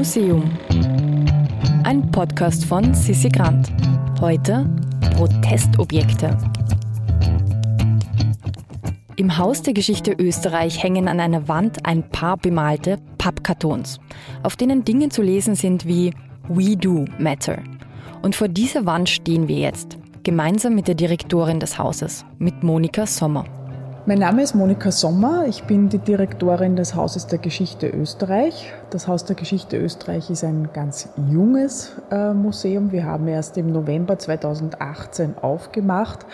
Museum. Ein Podcast von Sissi Grant. Heute Protestobjekte. Im Haus der Geschichte Österreich hängen an einer Wand ein paar bemalte Pappkartons, auf denen Dinge zu lesen sind wie We Do Matter. Und vor dieser Wand stehen wir jetzt, gemeinsam mit der Direktorin des Hauses, mit Monika Sommer. Mein Name ist Monika Sommer. Ich bin die Direktorin des Hauses der Geschichte Österreich. Das Haus der Geschichte Österreich ist ein ganz junges äh, Museum. Wir haben erst im November 2018 aufgemacht.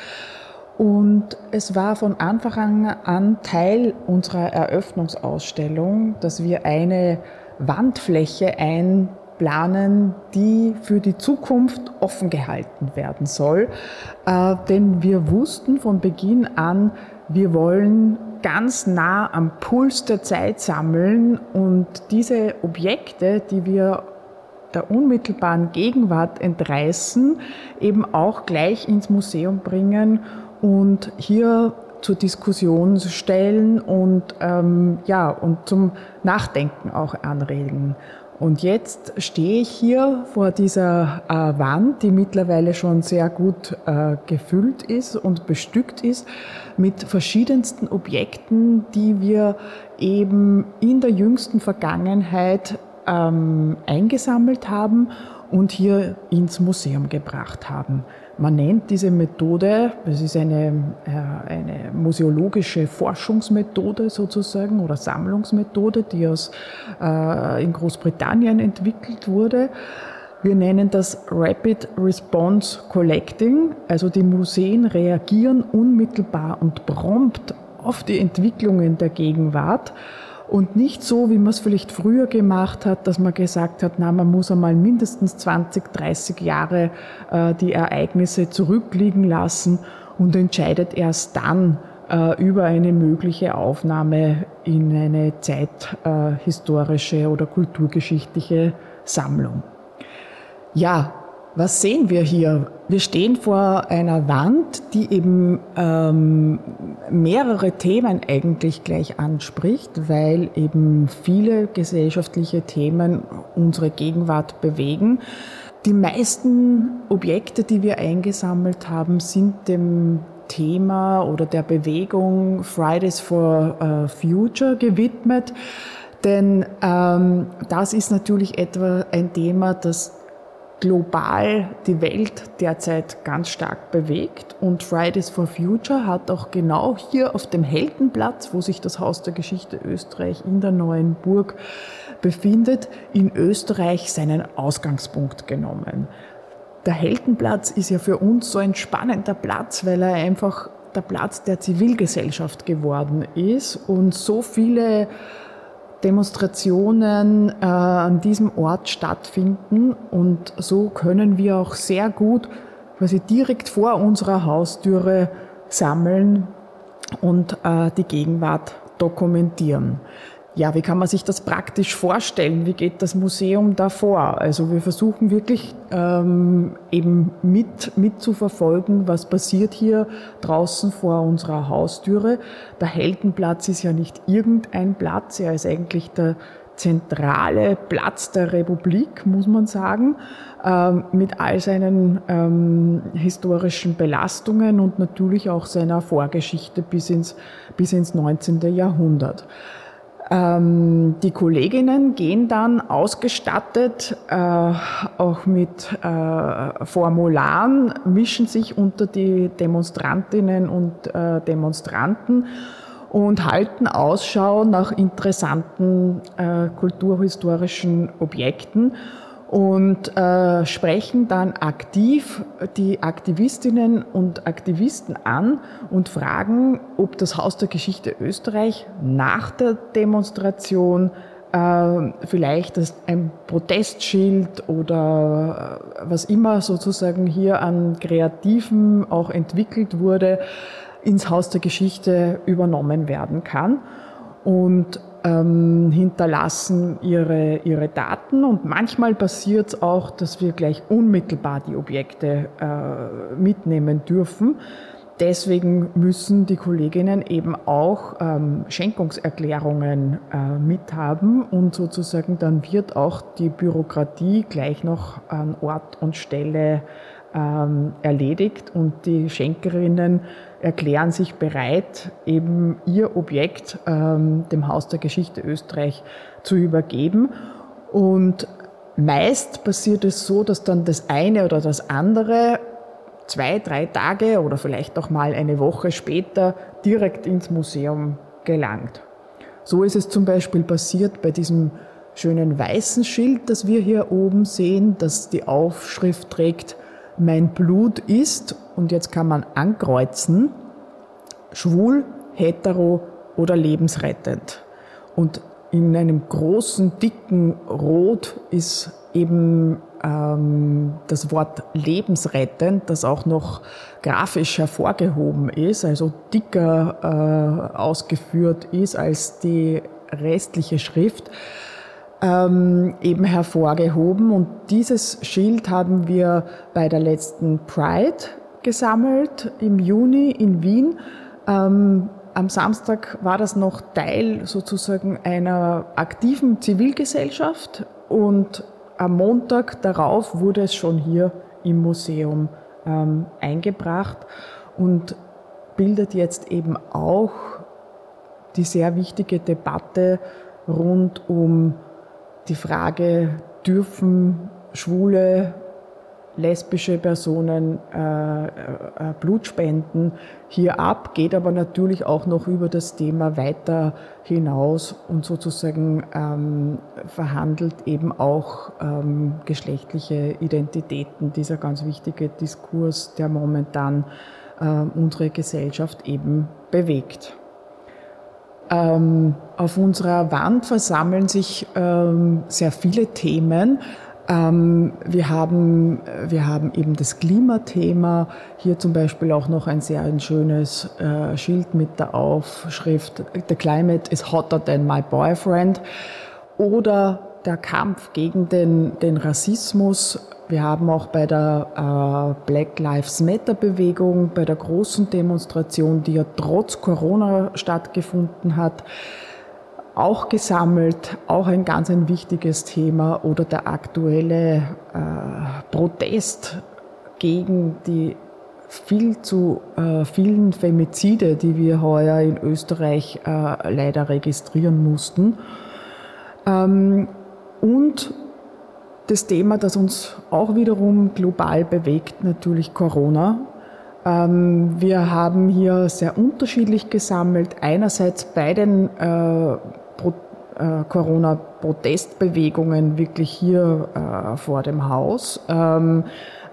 Und es war von Anfang an Teil unserer Eröffnungsausstellung, dass wir eine Wandfläche einplanen, die für die Zukunft offen gehalten werden soll. Äh, denn wir wussten von Beginn an, wir wollen ganz nah am Puls der Zeit sammeln und diese Objekte, die wir der unmittelbaren Gegenwart entreißen, eben auch gleich ins Museum bringen und hier zur Diskussion stellen und ähm, ja und zum Nachdenken auch anregen. Und jetzt stehe ich hier vor dieser äh, Wand, die mittlerweile schon sehr gut äh, gefüllt ist und bestückt ist mit verschiedensten Objekten, die wir eben in der jüngsten Vergangenheit ähm, eingesammelt haben und hier ins Museum gebracht haben. Man nennt diese Methode, es ist eine, äh, eine museologische Forschungsmethode sozusagen oder Sammlungsmethode, die aus, äh, in Großbritannien entwickelt wurde. Wir nennen das Rapid Response Collecting, also die Museen reagieren unmittelbar und prompt auf die Entwicklungen der Gegenwart und nicht so, wie man es vielleicht früher gemacht hat, dass man gesagt hat, na, man muss einmal mindestens 20, 30 Jahre äh, die Ereignisse zurückliegen lassen und entscheidet erst dann äh, über eine mögliche Aufnahme in eine zeithistorische äh, oder kulturgeschichtliche Sammlung. Ja, was sehen wir hier? Wir stehen vor einer Wand, die eben ähm, mehrere Themen eigentlich gleich anspricht, weil eben viele gesellschaftliche Themen unsere Gegenwart bewegen. Die meisten Objekte, die wir eingesammelt haben, sind dem Thema oder der Bewegung Fridays for uh, Future gewidmet. Denn ähm, das ist natürlich etwa ein Thema, das global die Welt derzeit ganz stark bewegt. Und Fridays for Future hat auch genau hier auf dem Heldenplatz, wo sich das Haus der Geschichte Österreich in der neuen Burg befindet, in Österreich seinen Ausgangspunkt genommen. Der Heldenplatz ist ja für uns so ein spannender Platz, weil er einfach der Platz der Zivilgesellschaft geworden ist und so viele Demonstrationen äh, an diesem Ort stattfinden und so können wir auch sehr gut quasi direkt vor unserer Haustüre sammeln und äh, die Gegenwart dokumentieren. Ja, wie kann man sich das praktisch vorstellen? Wie geht das Museum da vor? Also wir versuchen wirklich ähm, eben mit, mit zu verfolgen, was passiert hier draußen vor unserer Haustüre. Der Heldenplatz ist ja nicht irgendein Platz, er ist eigentlich der zentrale Platz der Republik, muss man sagen, ähm, mit all seinen ähm, historischen Belastungen und natürlich auch seiner Vorgeschichte bis ins, bis ins 19. Jahrhundert. Ähm, die Kolleginnen gehen dann ausgestattet äh, auch mit äh, Formularen, mischen sich unter die Demonstrantinnen und äh, Demonstranten und halten Ausschau nach interessanten äh, kulturhistorischen Objekten und äh, sprechen dann aktiv die Aktivistinnen und Aktivisten an und fragen, ob das Haus der Geschichte Österreich nach der Demonstration äh, vielleicht ein Protestschild oder äh, was immer sozusagen hier an Kreativen auch entwickelt wurde, ins Haus der Geschichte übernommen werden kann. Und ähm, hinterlassen ihre, ihre Daten und manchmal passiert es auch, dass wir gleich unmittelbar die Objekte äh, mitnehmen dürfen. deswegen müssen die Kolleginnen eben auch ähm, Schenkungserklärungen äh, mithaben und sozusagen dann wird auch die Bürokratie gleich noch an Ort und Stelle ähm, erledigt und die Schenkerinnen erklären sich bereit, eben ihr Objekt ähm, dem Haus der Geschichte Österreich zu übergeben. Und meist passiert es so, dass dann das eine oder das andere zwei, drei Tage oder vielleicht auch mal eine Woche später direkt ins Museum gelangt. So ist es zum Beispiel passiert bei diesem schönen weißen Schild, das wir hier oben sehen, das die Aufschrift trägt, mein Blut ist, und jetzt kann man ankreuzen, schwul, hetero oder lebensrettend. Und in einem großen, dicken Rot ist eben ähm, das Wort lebensrettend, das auch noch grafisch hervorgehoben ist, also dicker äh, ausgeführt ist als die restliche Schrift, ähm, eben hervorgehoben. Und dieses Schild haben wir bei der letzten Pride gesammelt im Juni in Wien. Ähm, am Samstag war das noch Teil sozusagen einer aktiven Zivilgesellschaft und am Montag darauf wurde es schon hier im Museum ähm, eingebracht und bildet jetzt eben auch die sehr wichtige Debatte rund um die Frage, dürfen Schwule lesbische Personen äh, äh, Blut spenden hier ab, geht aber natürlich auch noch über das Thema weiter hinaus und sozusagen ähm, verhandelt eben auch ähm, geschlechtliche Identitäten, dieser ganz wichtige Diskurs, der momentan äh, unsere Gesellschaft eben bewegt. Ähm, auf unserer Wand versammeln sich ähm, sehr viele Themen. Ähm, wir, haben, wir haben eben das Klimathema, hier zum Beispiel auch noch ein sehr ein schönes äh, Schild mit der Aufschrift The Climate is hotter than my boyfriend oder der Kampf gegen den, den Rassismus. Wir haben auch bei der äh, Black Lives Matter Bewegung, bei der großen Demonstration, die ja trotz Corona stattgefunden hat, auch gesammelt, auch ein ganz ein wichtiges Thema oder der aktuelle äh, Protest gegen die viel zu äh, vielen Femizide, die wir heuer in Österreich äh, leider registrieren mussten. Ähm, und das Thema, das uns auch wiederum global bewegt, natürlich Corona. Ähm, wir haben hier sehr unterschiedlich gesammelt. Einerseits bei den äh, äh, Corona-Protestbewegungen wirklich hier äh, vor dem Haus.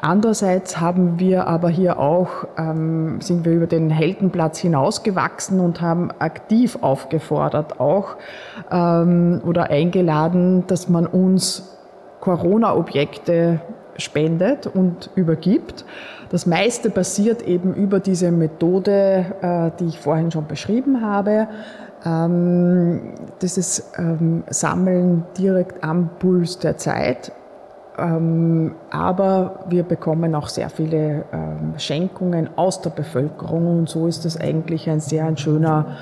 Andererseits haben wir aber hier auch, ähm, sind wir über den Heldenplatz hinausgewachsen und haben aktiv aufgefordert auch ähm, oder eingeladen, dass man uns Corona-Objekte spendet und übergibt. Das meiste passiert eben über diese Methode, äh, die ich vorhin schon beschrieben habe. Ähm, das ist ähm, Sammeln direkt am Puls der Zeit. Ähm, aber wir bekommen auch sehr viele Schenkungen aus der Bevölkerung und so ist das eigentlich ein sehr ein schöner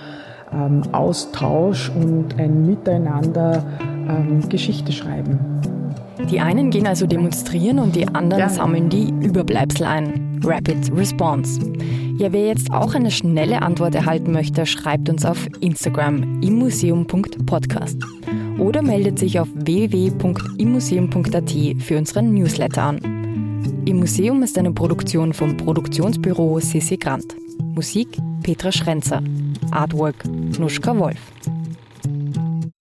Austausch und ein Miteinander Geschichte schreiben. Die einen gehen also demonstrieren und die anderen ja. sammeln die Überbleibsel ein. Rapid Response. Ja, wer jetzt auch eine schnelle Antwort erhalten möchte, schreibt uns auf Instagram immuseum.podcast oder meldet sich auf www.immuseum.at für unseren Newsletter an. Im Museum ist eine Produktion vom Produktionsbüro Sissi Grant. Musik Petra Schrenzer. Artwork Nuschka Wolf.